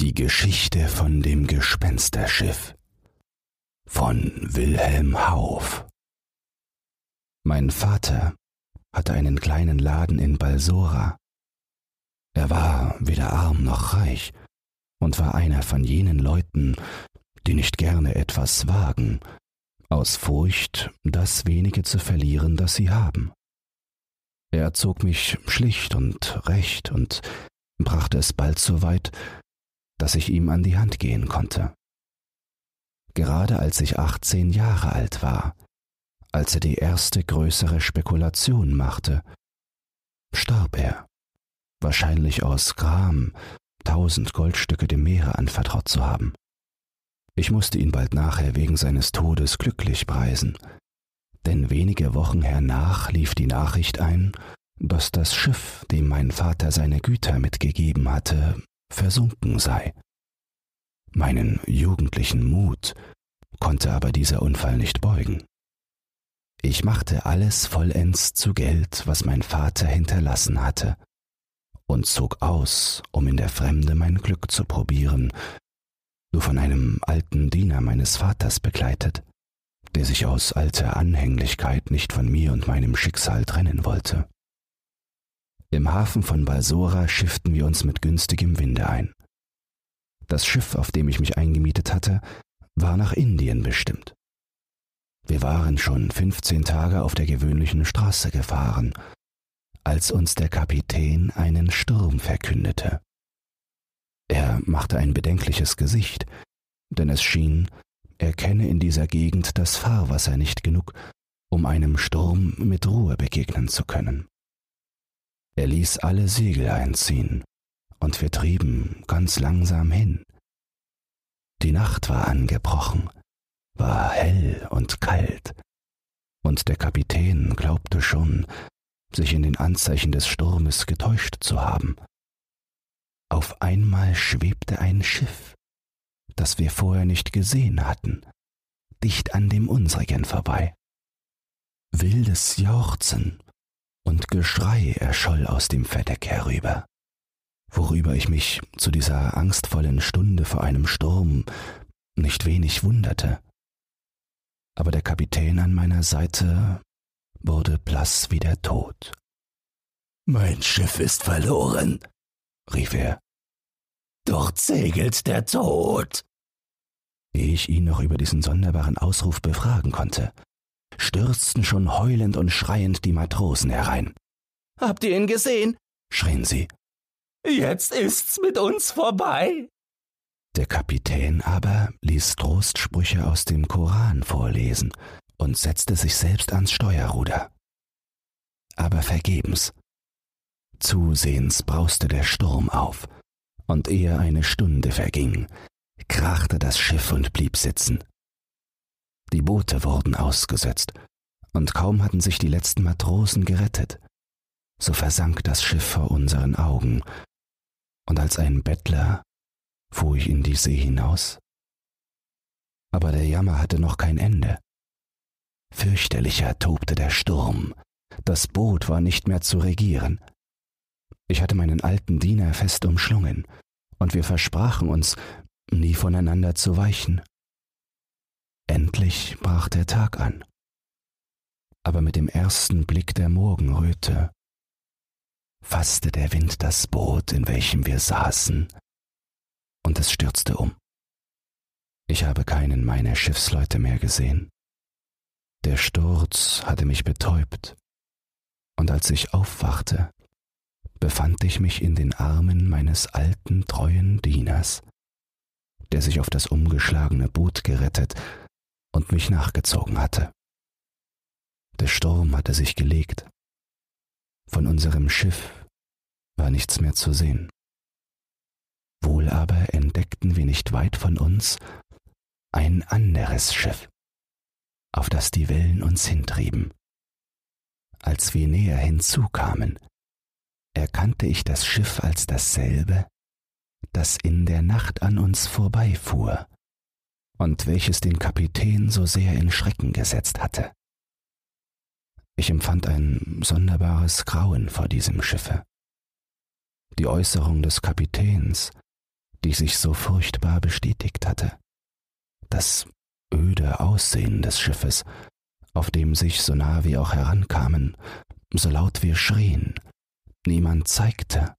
Die Geschichte von dem Gespensterschiff von Wilhelm Hauff Mein Vater hatte einen kleinen Laden in Balsora. Er war weder arm noch reich und war einer von jenen Leuten, die nicht gerne etwas wagen, aus Furcht, das wenige zu verlieren, das sie haben. Er erzog mich schlicht und recht und brachte es bald so weit, dass ich ihm an die Hand gehen konnte. Gerade als ich achtzehn Jahre alt war, als er die erste größere Spekulation machte, starb er, wahrscheinlich aus Gram, tausend Goldstücke dem Meere anvertraut zu haben. Ich musste ihn bald nachher wegen seines Todes glücklich preisen, denn wenige Wochen hernach lief die Nachricht ein, dass das Schiff, dem mein Vater seine Güter mitgegeben hatte, versunken sei. Meinen jugendlichen Mut konnte aber dieser Unfall nicht beugen. Ich machte alles vollends zu Geld, was mein Vater hinterlassen hatte, und zog aus, um in der Fremde mein Glück zu probieren, nur von einem alten Diener meines Vaters begleitet, der sich aus alter Anhänglichkeit nicht von mir und meinem Schicksal trennen wollte. Im Hafen von Balsora schifften wir uns mit günstigem Winde ein. Das Schiff, auf dem ich mich eingemietet hatte, war nach Indien bestimmt. Wir waren schon fünfzehn Tage auf der gewöhnlichen Straße gefahren, als uns der Kapitän einen Sturm verkündete. Er machte ein bedenkliches Gesicht, denn es schien, er kenne in dieser Gegend das Fahrwasser nicht genug, um einem Sturm mit Ruhe begegnen zu können. Er ließ alle Segel einziehen, und wir trieben ganz langsam hin. Die Nacht war angebrochen, war hell und kalt, und der Kapitän glaubte schon, sich in den Anzeichen des Sturmes getäuscht zu haben. Auf einmal schwebte ein Schiff, das wir vorher nicht gesehen hatten, dicht an dem unsrigen vorbei. Wildes Jauchzen und Geschrei erscholl aus dem Verdeck herüber, worüber ich mich zu dieser angstvollen Stunde vor einem Sturm nicht wenig wunderte. Aber der Kapitän an meiner Seite wurde blass wie der Tod. Mein Schiff ist verloren, rief er. Dort segelt der Tod. Ehe ich ihn noch über diesen sonderbaren Ausruf befragen konnte, stürzten schon heulend und schreiend die Matrosen herein. Habt ihr ihn gesehen? schrien sie. Jetzt ist's mit uns vorbei. Der Kapitän aber ließ Trostsprüche aus dem Koran vorlesen und setzte sich selbst ans Steuerruder. Aber vergebens. Zusehends brauste der Sturm auf, und ehe eine Stunde verging, krachte das Schiff und blieb sitzen. Die Boote wurden ausgesetzt, und kaum hatten sich die letzten Matrosen gerettet, so versank das Schiff vor unseren Augen, und als ein Bettler fuhr ich in die See hinaus. Aber der Jammer hatte noch kein Ende. Fürchterlicher tobte der Sturm, das Boot war nicht mehr zu regieren. Ich hatte meinen alten Diener fest umschlungen, und wir versprachen uns, nie voneinander zu weichen. Endlich brach der Tag an. Aber mit dem ersten Blick der Morgenröte fasste der Wind das Boot, in welchem wir saßen, und es stürzte um. Ich habe keinen meiner Schiffsleute mehr gesehen. Der Sturz hatte mich betäubt, und als ich aufwachte, befand ich mich in den Armen meines alten, treuen Dieners, der sich auf das umgeschlagene Boot gerettet und mich nachgezogen hatte. Der Sturm hatte sich gelegt. Von unserem Schiff war nichts mehr zu sehen. Wohl aber entdeckten wir nicht weit von uns ein anderes Schiff, auf das die Wellen uns hintrieben. Als wir näher hinzukamen, erkannte ich das Schiff als dasselbe, das in der Nacht an uns vorbeifuhr und welches den Kapitän so sehr in Schrecken gesetzt hatte. Ich empfand ein sonderbares Grauen vor diesem Schiffe. Die Äußerung des Kapitäns, die sich so furchtbar bestätigt hatte. Das öde Aussehen des Schiffes, auf dem sich so nah wir auch herankamen, so laut wir schrien, niemand zeigte,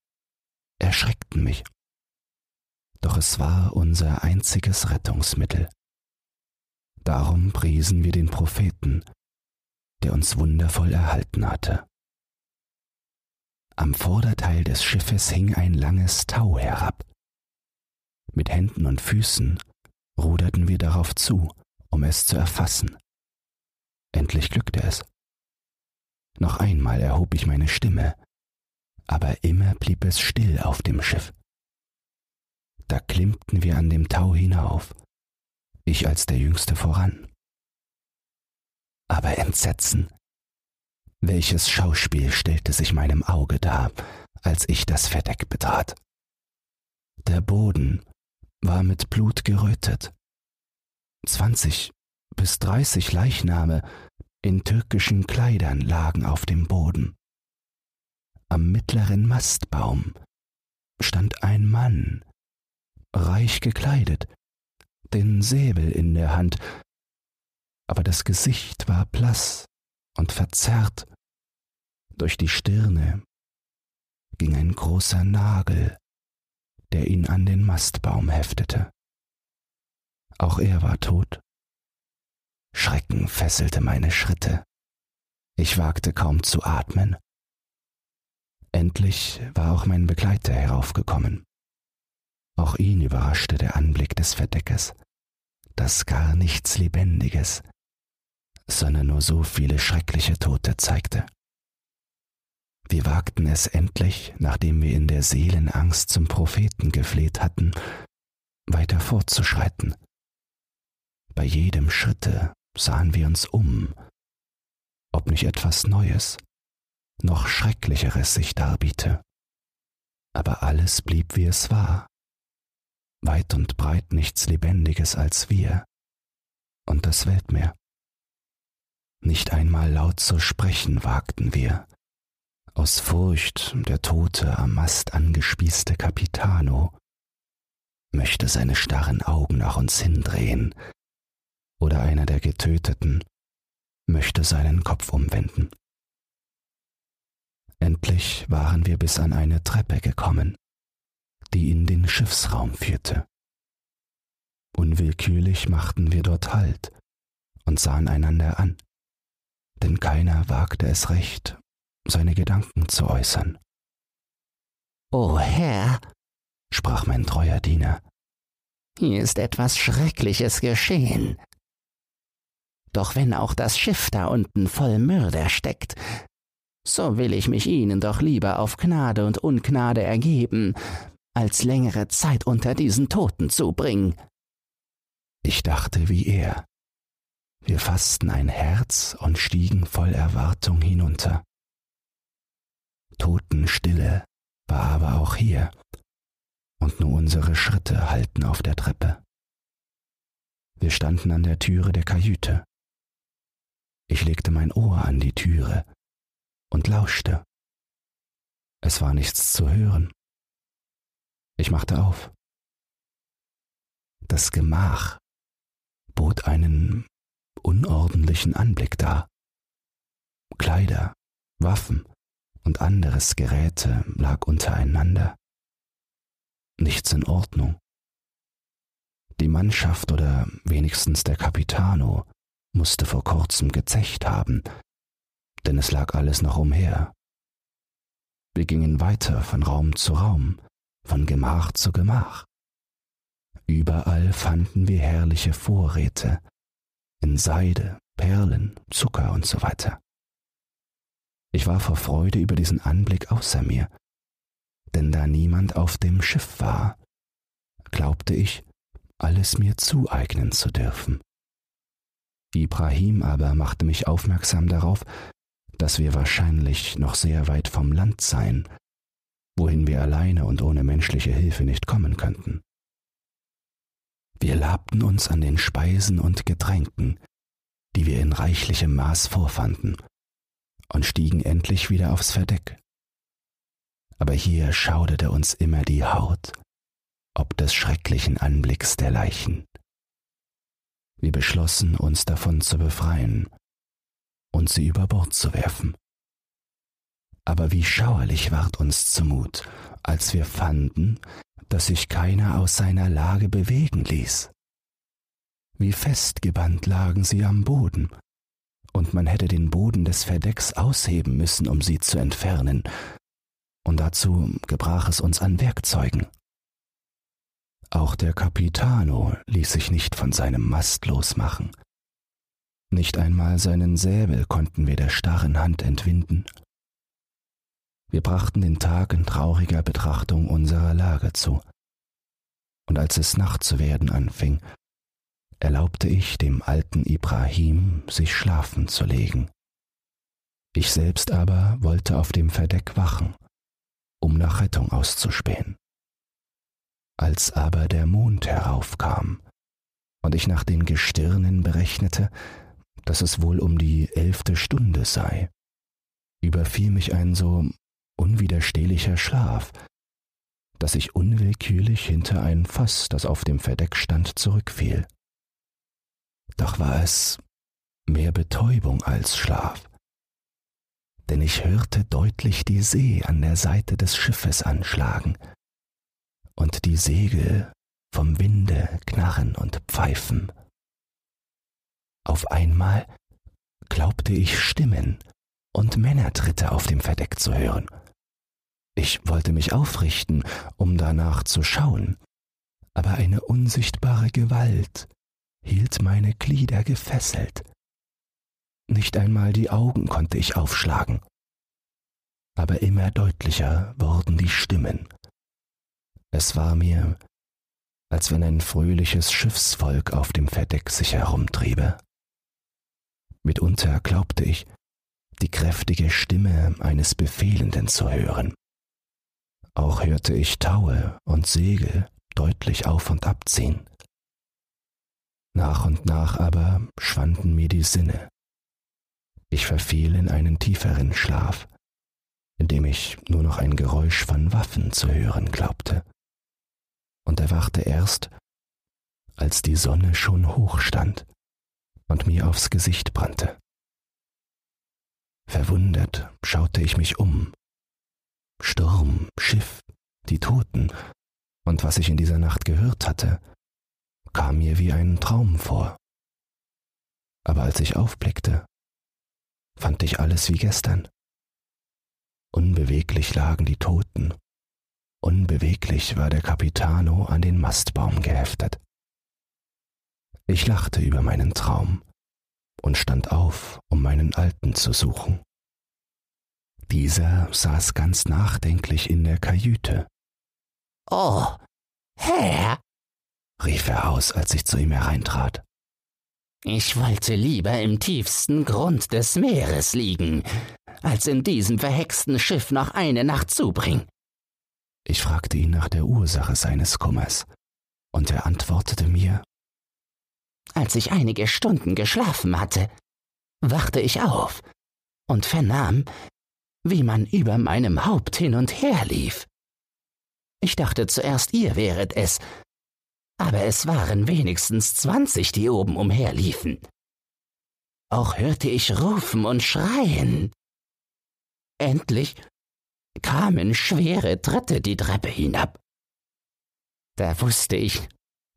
erschreckten mich. Doch es war unser einziges Rettungsmittel. Darum priesen wir den Propheten, der uns wundervoll erhalten hatte. Am Vorderteil des Schiffes hing ein langes Tau herab. Mit Händen und Füßen ruderten wir darauf zu, um es zu erfassen. Endlich glückte es. Noch einmal erhob ich meine Stimme, aber immer blieb es still auf dem Schiff. Da klimmten wir an dem Tau hinauf, ich als der Jüngste voran. Aber Entsetzen, welches Schauspiel stellte sich meinem Auge dar, als ich das Verdeck betrat. Der Boden war mit Blut gerötet. Zwanzig bis dreißig Leichname in türkischen Kleidern lagen auf dem Boden. Am mittleren Mastbaum stand ein Mann, reich gekleidet, den Säbel in der Hand, aber das Gesicht war blass und verzerrt. Durch die Stirne ging ein großer Nagel, der ihn an den Mastbaum heftete. Auch er war tot. Schrecken fesselte meine Schritte. Ich wagte kaum zu atmen. Endlich war auch mein Begleiter heraufgekommen. Auch ihn überraschte der Anblick des Verdeckes, das gar nichts Lebendiges, sondern nur so viele schreckliche Tote zeigte. Wir wagten es endlich, nachdem wir in der Seelenangst zum Propheten gefleht hatten, weiter fortzuschreiten. Bei jedem Schritte sahen wir uns um, ob nicht etwas Neues, noch Schrecklicheres sich darbiete. Aber alles blieb wie es war, weit und breit nichts Lebendiges als wir und das Weltmeer. Nicht einmal laut zu sprechen wagten wir, aus Furcht der tote am Mast angespießte Capitano möchte seine starren Augen nach uns hindrehen, oder einer der Getöteten möchte seinen Kopf umwenden. Endlich waren wir bis an eine Treppe gekommen, die in den Schiffsraum führte. Unwillkürlich machten wir dort Halt und sahen einander an, denn keiner wagte es recht, seine Gedanken zu äußern. O Herr, sprach mein treuer Diener, hier ist etwas Schreckliches geschehen. Doch wenn auch das Schiff da unten voll Mörder steckt, so will ich mich ihnen doch lieber auf Gnade und Ungnade ergeben, als längere Zeit unter diesen Toten zubringen. Ich dachte wie er. Wir fassten ein Herz und stiegen voll Erwartung hinunter. Totenstille war aber auch hier, und nur unsere Schritte hallten auf der Treppe. Wir standen an der Türe der Kajüte. Ich legte mein Ohr an die Türe und lauschte. Es war nichts zu hören. Ich machte auf. Das Gemach bot einen unordentlichen Anblick dar. Kleider, Waffen und anderes Geräte lag untereinander. Nichts in Ordnung. Die Mannschaft oder wenigstens der Capitano musste vor kurzem gezecht haben, denn es lag alles noch umher. Wir gingen weiter von Raum zu Raum, von Gemach zu Gemach. Überall fanden wir herrliche Vorräte in Seide, Perlen, Zucker und so weiter. Ich war vor Freude über diesen Anblick außer mir, denn da niemand auf dem Schiff war, glaubte ich, alles mir zueignen zu dürfen. Ibrahim aber machte mich aufmerksam darauf, dass wir wahrscheinlich noch sehr weit vom Land seien, wohin wir alleine und ohne menschliche Hilfe nicht kommen könnten. Wir labten uns an den Speisen und Getränken, die wir in reichlichem Maß vorfanden, und stiegen endlich wieder aufs Verdeck. Aber hier schauderte uns immer die Haut, ob des schrecklichen Anblicks der Leichen. Wir beschlossen, uns davon zu befreien und sie über Bord zu werfen. Aber wie schauerlich ward uns zumut, als wir fanden, dass sich keiner aus seiner Lage bewegen ließ. Wie festgebannt lagen sie am Boden, und man hätte den Boden des Verdecks ausheben müssen, um sie zu entfernen, und dazu gebrach es uns an Werkzeugen. Auch der Capitano ließ sich nicht von seinem Mast losmachen. Nicht einmal seinen Säbel konnten wir der starren Hand entwinden. Wir brachten den Tag in trauriger Betrachtung unserer Lage zu. Und als es Nacht zu werden anfing, erlaubte ich dem alten Ibrahim, sich schlafen zu legen. Ich selbst aber wollte auf dem Verdeck wachen, um nach Rettung auszuspähen. Als aber der Mond heraufkam und ich nach den Gestirnen berechnete, dass es wohl um die elfte Stunde sei, überfiel mich ein so unwiderstehlicher Schlaf, dass ich unwillkürlich hinter ein Fass, das auf dem Verdeck stand, zurückfiel. Doch war es mehr Betäubung als Schlaf, denn ich hörte deutlich die See an der Seite des Schiffes anschlagen und die Segel vom Winde knarren und pfeifen. Auf einmal glaubte ich Stimmen und Männertritte auf dem Verdeck zu hören. Ich wollte mich aufrichten, um danach zu schauen, aber eine unsichtbare Gewalt hielt meine Glieder gefesselt. Nicht einmal die Augen konnte ich aufschlagen. Aber immer deutlicher wurden die Stimmen. Es war mir, als wenn ein fröhliches Schiffsvolk auf dem Verdeck sich herumtriebe. Mitunter glaubte ich, die kräftige Stimme eines Befehlenden zu hören. Auch hörte ich Taue und Segel deutlich auf und abziehen. Nach und nach aber schwanden mir die Sinne. Ich verfiel in einen tieferen Schlaf, in dem ich nur noch ein Geräusch von Waffen zu hören glaubte, und erwachte erst, als die Sonne schon hoch stand und mir aufs Gesicht brannte. Verwundert schaute ich mich um. Sturm, Schiff, die Toten und was ich in dieser Nacht gehört hatte, kam mir wie ein Traum vor. Aber als ich aufblickte, fand ich alles wie gestern. Unbeweglich lagen die Toten, unbeweglich war der Capitano an den Mastbaum geheftet. Ich lachte über meinen Traum und stand auf, um meinen Alten zu suchen. Dieser saß ganz nachdenklich in der Kajüte. Oh, Herr, rief er aus, als ich zu ihm hereintrat. Ich wollte lieber im tiefsten Grund des Meeres liegen, als in diesem verhexten Schiff noch eine Nacht zubringen. Ich fragte ihn nach der Ursache seines Kummers, und er antwortete mir Als ich einige Stunden geschlafen hatte, wachte ich auf und vernahm, wie man über meinem Haupt hin und her lief. Ich dachte zuerst, ihr wäret es, aber es waren wenigstens zwanzig, die oben umherliefen. Auch hörte ich rufen und schreien. Endlich kamen schwere Tritte die Treppe hinab. Da wusste ich,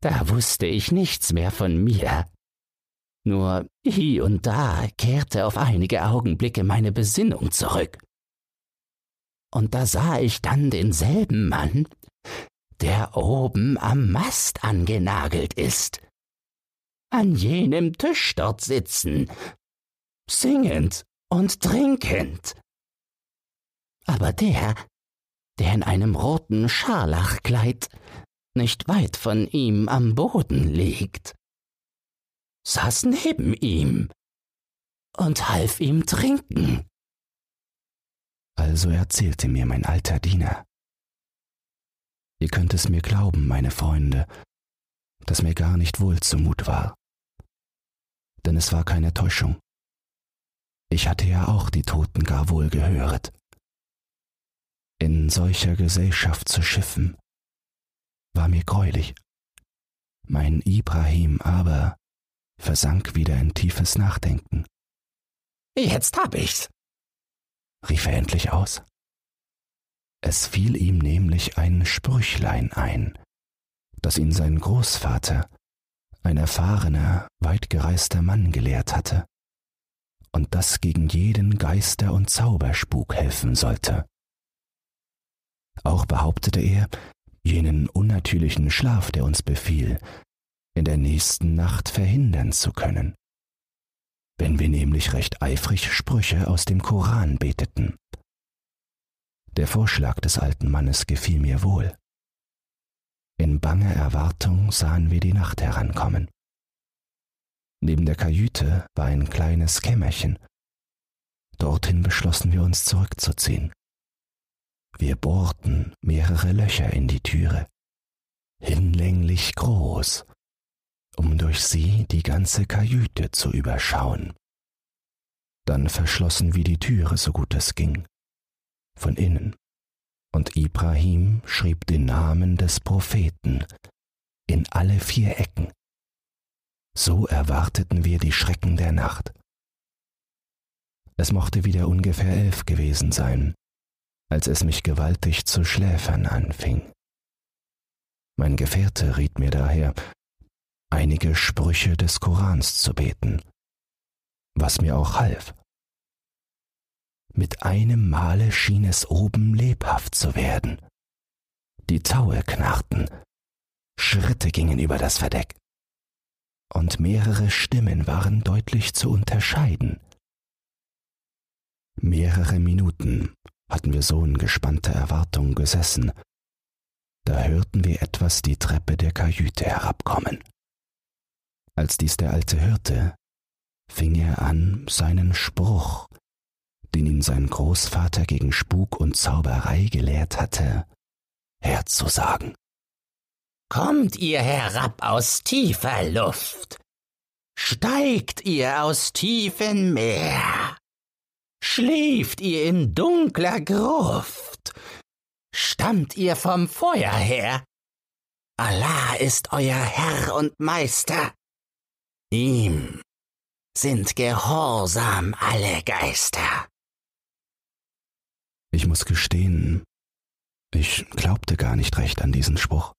da wusste ich nichts mehr von mir. Nur hie und da kehrte auf einige Augenblicke meine Besinnung zurück. Und da sah ich dann denselben Mann, der oben am Mast angenagelt ist. An jenem Tisch dort sitzen, singend und trinkend. Aber der, der in einem roten Scharlachkleid nicht weit von ihm am Boden liegt, saß neben ihm und half ihm trinken. Also erzählte mir mein alter Diener, Ihr könnt es mir glauben, meine Freunde, dass mir gar nicht wohl zumut war. Denn es war keine Täuschung. Ich hatte ja auch die Toten gar wohl gehöret. In solcher Gesellschaft zu schiffen, war mir greulich. Mein Ibrahim aber versank wieder in tiefes Nachdenken. Jetzt hab ich's, rief er endlich aus. Es fiel ihm nämlich ein Sprüchlein ein, das ihn sein Großvater, ein erfahrener, weitgereister Mann gelehrt hatte, und das gegen jeden Geister- und Zauberspuk helfen sollte. Auch behauptete er, jenen unnatürlichen Schlaf, der uns befiel, in der nächsten Nacht verhindern zu können, wenn wir nämlich recht eifrig Sprüche aus dem Koran beteten. Der Vorschlag des alten Mannes gefiel mir wohl. In banger Erwartung sahen wir die Nacht herankommen. Neben der Kajüte war ein kleines Kämmerchen. Dorthin beschlossen wir uns zurückzuziehen. Wir bohrten mehrere Löcher in die Türe, hinlänglich groß, um durch sie die ganze Kajüte zu überschauen. Dann verschlossen wir die Türe so gut es ging, von innen, und Ibrahim schrieb den Namen des Propheten in alle vier Ecken. So erwarteten wir die Schrecken der Nacht. Es mochte wieder ungefähr elf gewesen sein, als es mich gewaltig zu schläfern anfing. Mein Gefährte riet mir daher, einige Sprüche des Korans zu beten, was mir auch half. Mit einem Male schien es oben lebhaft zu werden. Die Taue knarrten, Schritte gingen über das Verdeck, und mehrere Stimmen waren deutlich zu unterscheiden. Mehrere Minuten hatten wir so in gespannter Erwartung gesessen, da hörten wir etwas die Treppe der Kajüte herabkommen. Als dies der Alte hörte, fing er an, seinen Spruch, den ihn sein Großvater gegen Spuk und Zauberei gelehrt hatte, herzusagen. Kommt ihr herab aus tiefer Luft, steigt ihr aus tiefem Meer, schläft ihr in dunkler Gruft, stammt ihr vom Feuer her, Allah ist euer Herr und Meister, ihm sind gehorsam alle Geister. Ich muss gestehen, ich glaubte gar nicht recht an diesen Spruch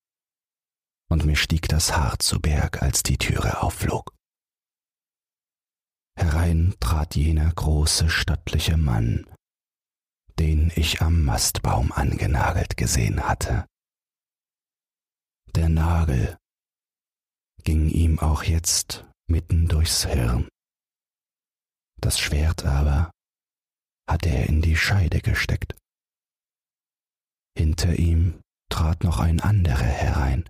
und mir stieg das Haar zu Berg, als die Türe aufflog. Herein trat jener große, stattliche Mann, den ich am Mastbaum angenagelt gesehen hatte. Der Nagel ging ihm auch jetzt mitten durchs Hirn. Das Schwert aber hatte er in die Scheide gesteckt. Hinter ihm trat noch ein anderer herein,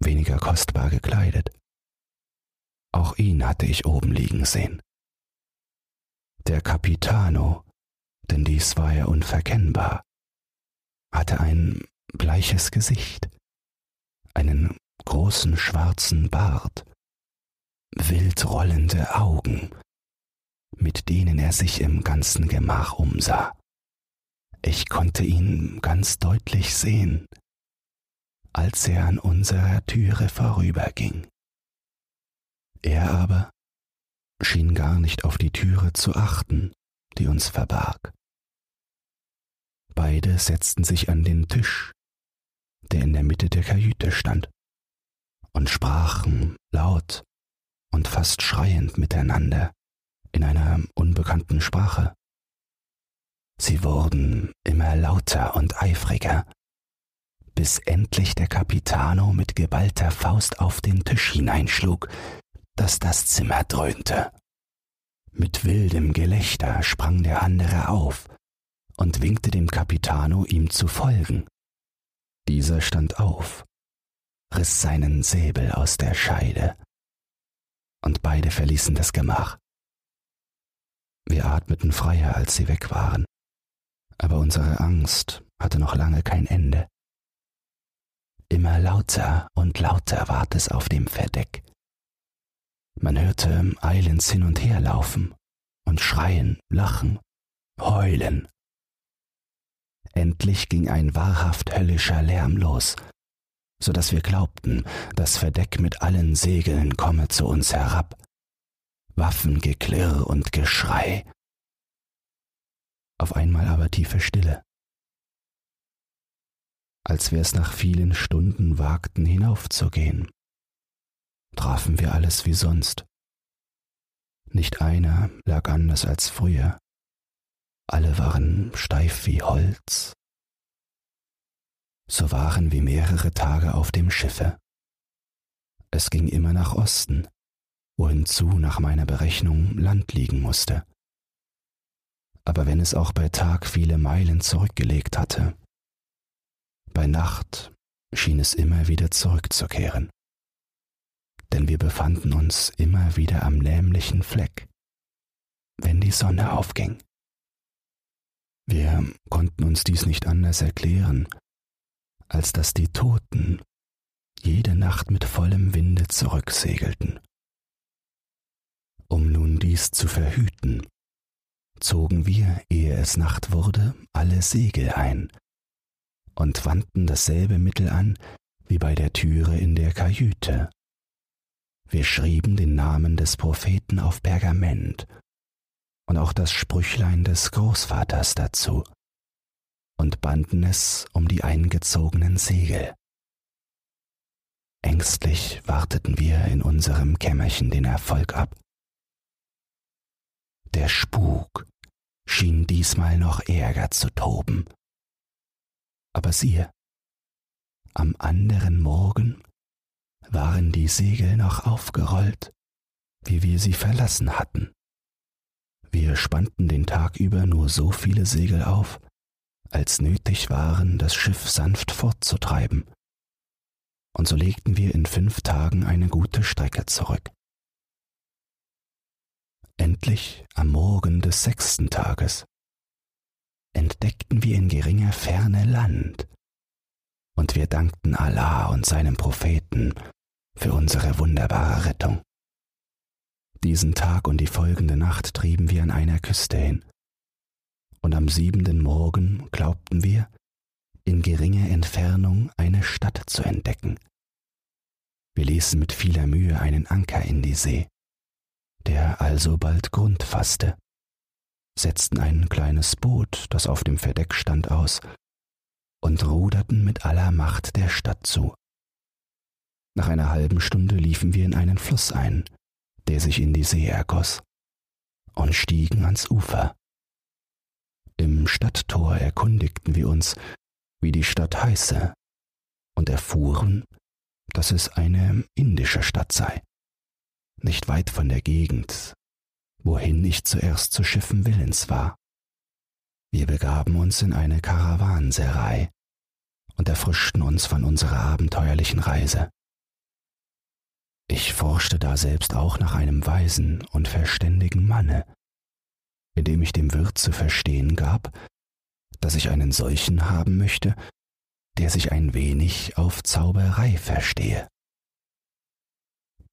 weniger kostbar gekleidet. Auch ihn hatte ich oben liegen sehen. Der Capitano, denn dies war er unverkennbar, hatte ein bleiches Gesicht, einen großen schwarzen Bart, wild rollende Augen, mit denen er sich im ganzen Gemach umsah. Ich konnte ihn ganz deutlich sehen, als er an unserer Türe vorüberging. Er aber schien gar nicht auf die Türe zu achten, die uns verbarg. Beide setzten sich an den Tisch, der in der Mitte der Kajüte stand, und sprachen laut und fast schreiend miteinander in einer unbekannten Sprache. Sie wurden immer lauter und eifriger, bis endlich der Capitano mit geballter Faust auf den Tisch hineinschlug, dass das Zimmer dröhnte. Mit wildem Gelächter sprang der andere auf und winkte dem Capitano, ihm zu folgen. Dieser stand auf, riss seinen Säbel aus der Scheide, und beide verließen das Gemach. Wir atmeten freier, als sie weg waren, aber unsere Angst hatte noch lange kein Ende. Immer lauter und lauter ward es auf dem Verdeck. Man hörte eilends hin und her laufen und schreien, lachen, heulen. Endlich ging ein wahrhaft höllischer Lärm los, so dass wir glaubten, das Verdeck mit allen Segeln komme zu uns herab. Waffengeklirr und Geschrei. Auf einmal aber tiefe Stille. Als wir es nach vielen Stunden wagten hinaufzugehen, trafen wir alles wie sonst. Nicht einer lag anders als früher. Alle waren steif wie Holz. So waren wir mehrere Tage auf dem Schiffe. Es ging immer nach Osten, wohin zu nach meiner Berechnung Land liegen musste. Aber wenn es auch bei Tag viele Meilen zurückgelegt hatte, bei Nacht schien es immer wieder zurückzukehren. Denn wir befanden uns immer wieder am nämlichen Fleck, wenn die Sonne aufging. Wir konnten uns dies nicht anders erklären, als dass die Toten jede Nacht mit vollem Winde zurücksegelten. Um nun dies zu verhüten, zogen wir, ehe es Nacht wurde, alle Segel ein und wandten dasselbe Mittel an wie bei der Türe in der Kajüte. Wir schrieben den Namen des Propheten auf Pergament und auch das Sprüchlein des Großvaters dazu und banden es um die eingezogenen Segel. Ängstlich warteten wir in unserem Kämmerchen den Erfolg ab. Der Spuk schien diesmal noch ärger zu toben. Aber siehe, am anderen Morgen waren die Segel noch aufgerollt, wie wir sie verlassen hatten. Wir spannten den Tag über nur so viele Segel auf, als nötig waren, das Schiff sanft fortzutreiben. Und so legten wir in fünf Tagen eine gute Strecke zurück. Endlich am Morgen des sechsten Tages entdeckten wir in geringer Ferne Land, und wir dankten Allah und seinem Propheten für unsere wunderbare Rettung. Diesen Tag und die folgende Nacht trieben wir an einer Küste hin, und am siebenten Morgen glaubten wir, in geringer Entfernung eine Stadt zu entdecken. Wir ließen mit vieler Mühe einen Anker in die See, der alsobald Grund fasste, setzten ein kleines Boot, das auf dem Verdeck stand, aus und ruderten mit aller Macht der Stadt zu. Nach einer halben Stunde liefen wir in einen Fluss ein, der sich in die See ergoss, und stiegen ans Ufer. Im Stadttor erkundigten wir uns, wie die Stadt heiße, und erfuhren, dass es eine indische Stadt sei, nicht weit von der Gegend, wohin ich zuerst zu schiffen willens war. Wir begaben uns in eine Karawanserei und erfrischten uns von unserer abenteuerlichen Reise. Ich forschte da selbst auch nach einem weisen und verständigen Manne, indem ich dem Wirt zu verstehen gab, dass ich einen solchen haben möchte, der sich ein wenig auf Zauberei verstehe.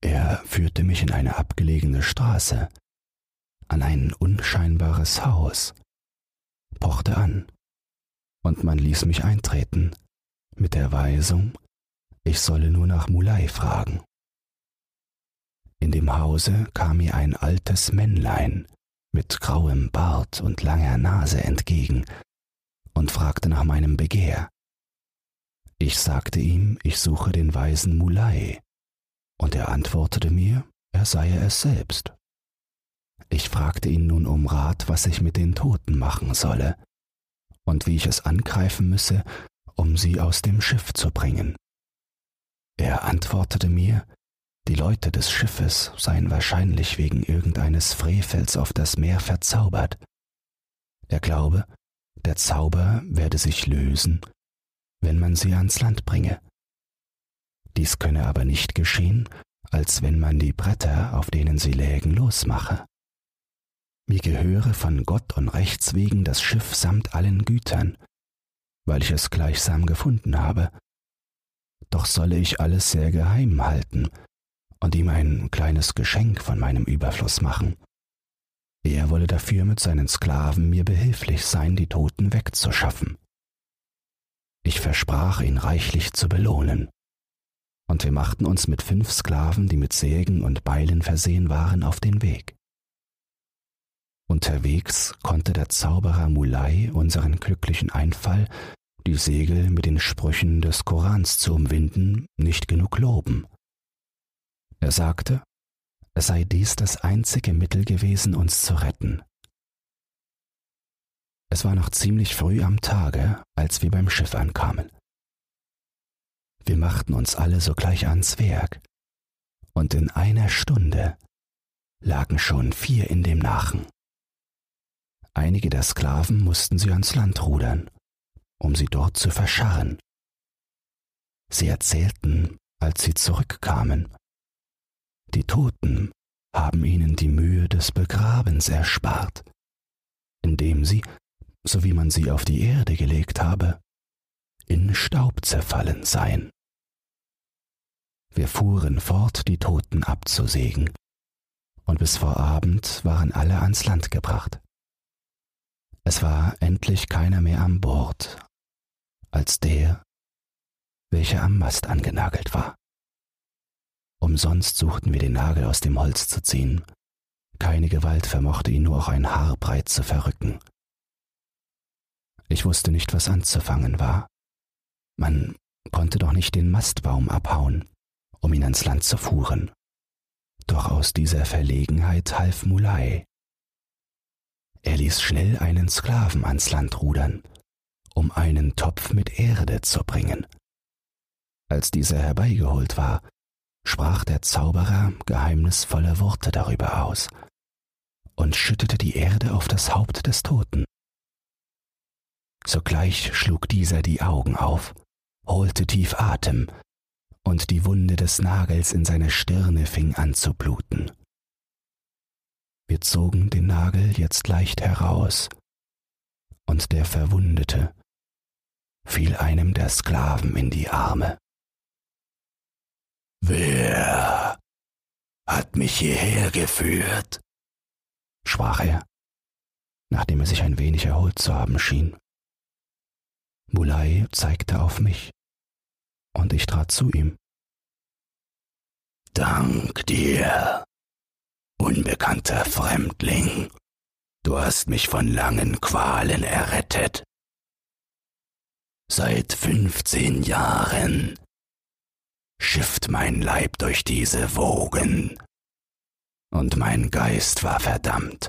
Er führte mich in eine abgelegene Straße, an ein unscheinbares Haus, pochte an, und man ließ mich eintreten, mit der Weisung, ich solle nur nach Mulei fragen. In dem Hause kam mir ein altes Männlein, mit grauem Bart und langer Nase entgegen und fragte nach meinem Begehr. Ich sagte ihm, ich suche den weisen Mulai, und er antwortete mir, er sei es selbst. Ich fragte ihn nun um Rat, was ich mit den Toten machen solle und wie ich es angreifen müsse, um sie aus dem Schiff zu bringen. Er antwortete mir, die Leute des Schiffes seien wahrscheinlich wegen irgendeines Frevels auf das Meer verzaubert. Er glaube, der Zauber werde sich lösen, wenn man sie ans Land bringe. Dies könne aber nicht geschehen, als wenn man die Bretter, auf denen sie lägen, losmache. Mir gehöre von Gott und Rechts wegen das Schiff samt allen Gütern, weil ich es gleichsam gefunden habe. Doch solle ich alles sehr geheim halten, und ihm ein kleines Geschenk von meinem Überfluss machen. Er wolle dafür mit seinen Sklaven mir behilflich sein, die Toten wegzuschaffen. Ich versprach ihn reichlich zu belohnen, und wir machten uns mit fünf Sklaven, die mit Sägen und Beilen versehen waren, auf den Weg. Unterwegs konnte der Zauberer Mulai unseren glücklichen Einfall, die Segel mit den Sprüchen des Korans zu umwinden, nicht genug loben. Er sagte, es sei dies das einzige Mittel gewesen, uns zu retten. Es war noch ziemlich früh am Tage, als wir beim Schiff ankamen. Wir machten uns alle sogleich ans Werk, und in einer Stunde lagen schon vier in dem Nachen. Einige der Sklaven mussten sie ans Land rudern, um sie dort zu verscharren. Sie erzählten, als sie zurückkamen, die Toten haben ihnen die Mühe des Begrabens erspart, indem sie, so wie man sie auf die Erde gelegt habe, in Staub zerfallen seien. Wir fuhren fort, die Toten abzusägen, und bis vor Abend waren alle ans Land gebracht. Es war endlich keiner mehr an Bord als der, welcher am Mast angenagelt war. Umsonst suchten wir den Nagel aus dem Holz zu ziehen. Keine Gewalt vermochte ihn nur auch ein Haar breit zu verrücken. Ich wusste nicht, was anzufangen war. Man konnte doch nicht den Mastbaum abhauen, um ihn ans Land zu fuhren. Doch aus dieser Verlegenheit half Mulai. Er ließ schnell einen Sklaven ans Land rudern, um einen Topf mit Erde zu bringen. Als dieser herbeigeholt war, sprach der Zauberer geheimnisvolle Worte darüber aus und schüttete die Erde auf das Haupt des Toten. Sogleich schlug dieser die Augen auf, holte tief Atem, und die Wunde des Nagels in seiner Stirne fing an zu bluten. Wir zogen den Nagel jetzt leicht heraus, und der Verwundete fiel einem der Sklaven in die Arme. Wer hat mich hierher geführt? sprach er, nachdem er sich ein wenig erholt zu haben schien. Mulai zeigte auf mich, und ich trat zu ihm. Dank dir, unbekannter Fremdling, du hast mich von langen Qualen errettet. Seit fünfzehn Jahren schifft mein Leib durch diese Wogen, und mein Geist war verdammt,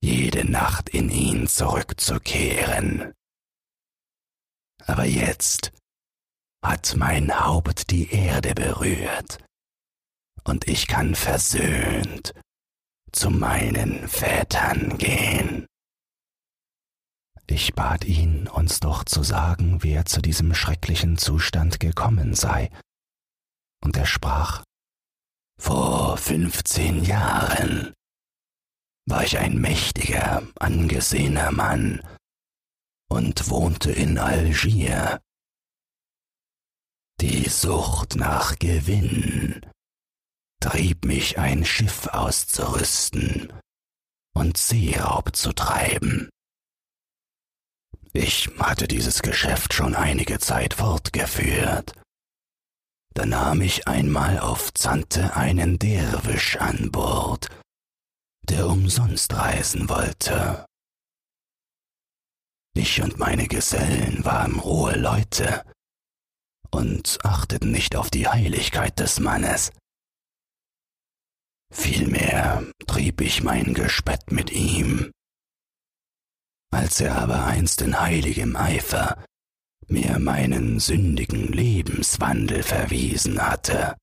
jede Nacht in ihn zurückzukehren. Aber jetzt hat mein Haupt die Erde berührt, und ich kann versöhnt zu meinen Vätern gehen. Ich bat ihn, uns doch zu sagen, wie er zu diesem schrecklichen Zustand gekommen sei, und er sprach, Vor fünfzehn Jahren war ich ein mächtiger, angesehener Mann und wohnte in Algier. Die Sucht nach Gewinn trieb mich ein Schiff auszurüsten und Seeraub zu treiben. Ich hatte dieses Geschäft schon einige Zeit fortgeführt. Da nahm ich einmal auf Zante einen Derwisch an Bord, der umsonst reisen wollte. Ich und meine Gesellen waren rohe Leute und achteten nicht auf die Heiligkeit des Mannes. Vielmehr trieb ich mein Gespött mit ihm. Als er aber einst in heiligem Eifer mir meinen sündigen Lebenswandel verwiesen hatte,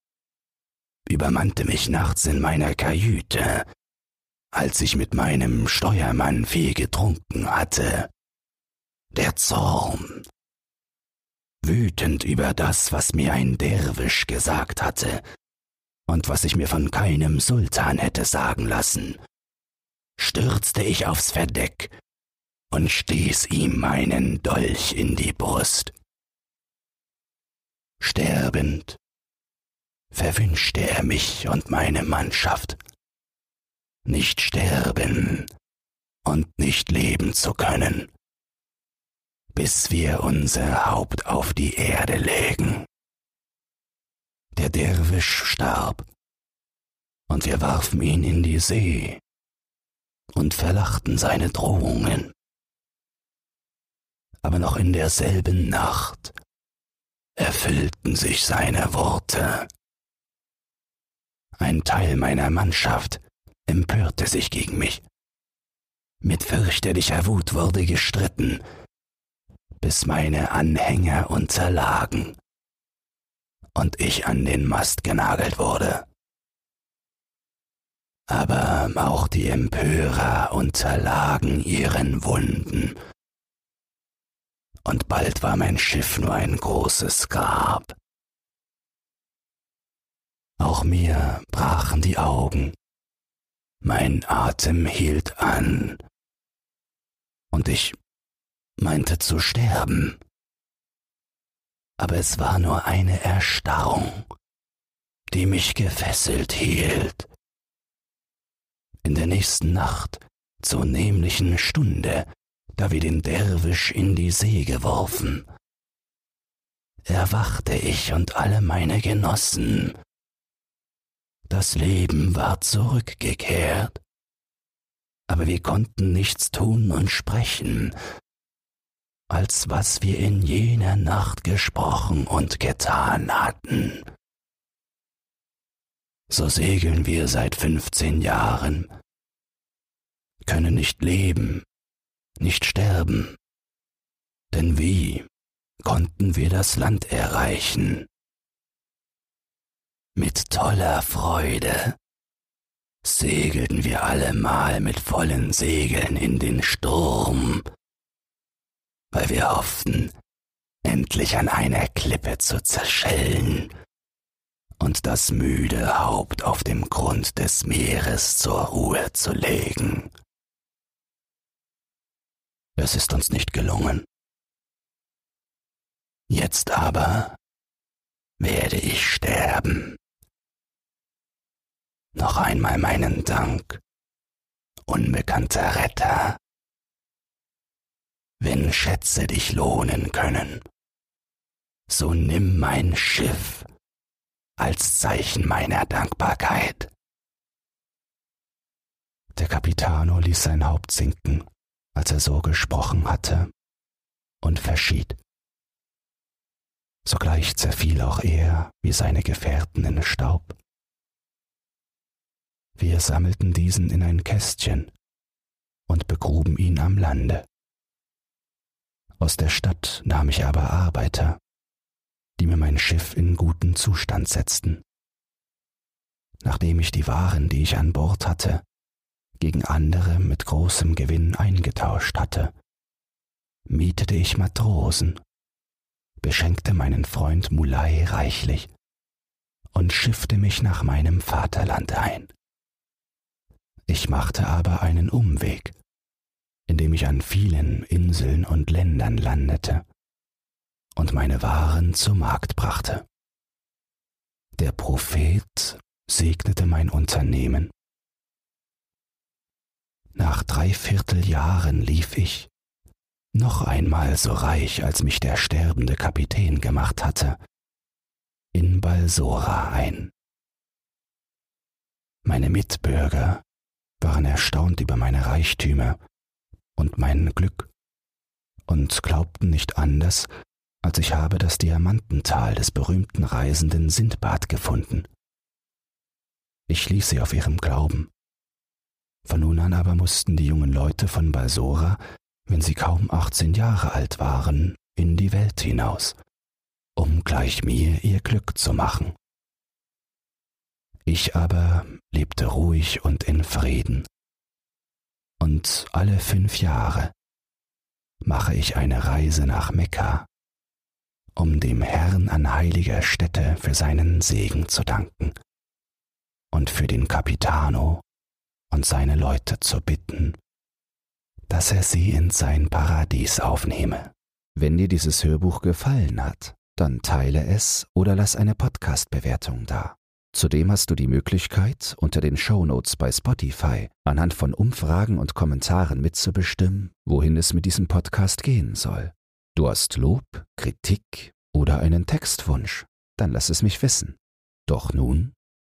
übermannte mich nachts in meiner Kajüte, als ich mit meinem Steuermann viel getrunken hatte, der Zorn. Wütend über das, was mir ein Derwisch gesagt hatte, und was ich mir von keinem Sultan hätte sagen lassen, stürzte ich aufs Verdeck und stieß ihm meinen Dolch in die Brust. Sterbend verwünschte er mich und meine Mannschaft, nicht sterben und nicht leben zu können, bis wir unser Haupt auf die Erde legen. der Derwisch starb, und wir warfen ihn in die See und verlachten seine Drohungen. Aber noch in derselben Nacht erfüllten sich seine Worte. Ein Teil meiner Mannschaft empörte sich gegen mich. Mit fürchterlicher Wut wurde gestritten, bis meine Anhänger unterlagen und ich an den Mast genagelt wurde. Aber auch die Empörer unterlagen ihren Wunden, und bald war mein Schiff nur ein großes Grab. Auch mir brachen die Augen, mein Atem hielt an, und ich meinte zu sterben. Aber es war nur eine Erstarrung, die mich gefesselt hielt. In der nächsten Nacht, zur nämlichen Stunde, da wir den Derwisch in die See geworfen, erwachte ich und alle meine Genossen. Das Leben war zurückgekehrt, aber wir konnten nichts tun und sprechen, als was wir in jener Nacht gesprochen und getan hatten. So segeln wir seit fünfzehn Jahren, können nicht leben, nicht sterben. Denn wie konnten wir das Land erreichen? Mit toller Freude segelten wir allemal mit vollen Segeln in den Sturm, weil wir hofften, endlich an einer Klippe zu zerschellen und das müde Haupt auf dem Grund des Meeres zur Ruhe zu legen. Es ist uns nicht gelungen. Jetzt aber werde ich sterben. Noch einmal meinen Dank, unbekannter Retter wenn Schätze dich lohnen können. So nimm mein Schiff als Zeichen meiner Dankbarkeit. Der Capitano ließ sein Haupt sinken, als er so gesprochen hatte, und verschied. Sogleich zerfiel auch er wie seine Gefährten in Staub. Wir sammelten diesen in ein Kästchen und begruben ihn am Lande. Aus der Stadt nahm ich aber Arbeiter, die mir mein Schiff in guten Zustand setzten. Nachdem ich die Waren, die ich an Bord hatte, gegen andere mit großem Gewinn eingetauscht hatte, mietete ich Matrosen, beschenkte meinen Freund Mulai reichlich und schiffte mich nach meinem Vaterland ein. Ich machte aber einen Umweg indem ich an vielen Inseln und Ländern landete und meine Waren zur Markt brachte. Der Prophet segnete mein Unternehmen. Nach dreiviertel Jahren lief ich, noch einmal so reich, als mich der sterbende Kapitän gemacht hatte, in Balsora ein. Meine Mitbürger waren erstaunt über meine Reichtümer und mein Glück und glaubten nicht anders, als ich habe das Diamantental des berühmten Reisenden Sindbad gefunden. Ich ließ sie auf ihrem Glauben. Von nun an aber mussten die jungen Leute von Balsora, wenn sie kaum achtzehn Jahre alt waren, in die Welt hinaus, um gleich mir ihr Glück zu machen. Ich aber lebte ruhig und in Frieden und alle fünf Jahre mache ich eine Reise nach Mekka, um dem Herrn an heiliger Stätte für seinen Segen zu danken und für den Capitano und seine Leute zu bitten, dass er sie in sein Paradies aufnehme. Wenn dir dieses Hörbuch gefallen hat, dann teile es oder lass eine Podcast-Bewertung da. Zudem hast du die Möglichkeit, unter den Shownotes bei Spotify anhand von Umfragen und Kommentaren mitzubestimmen, wohin es mit diesem Podcast gehen soll. Du hast Lob, Kritik oder einen Textwunsch? Dann lass es mich wissen. Doch nun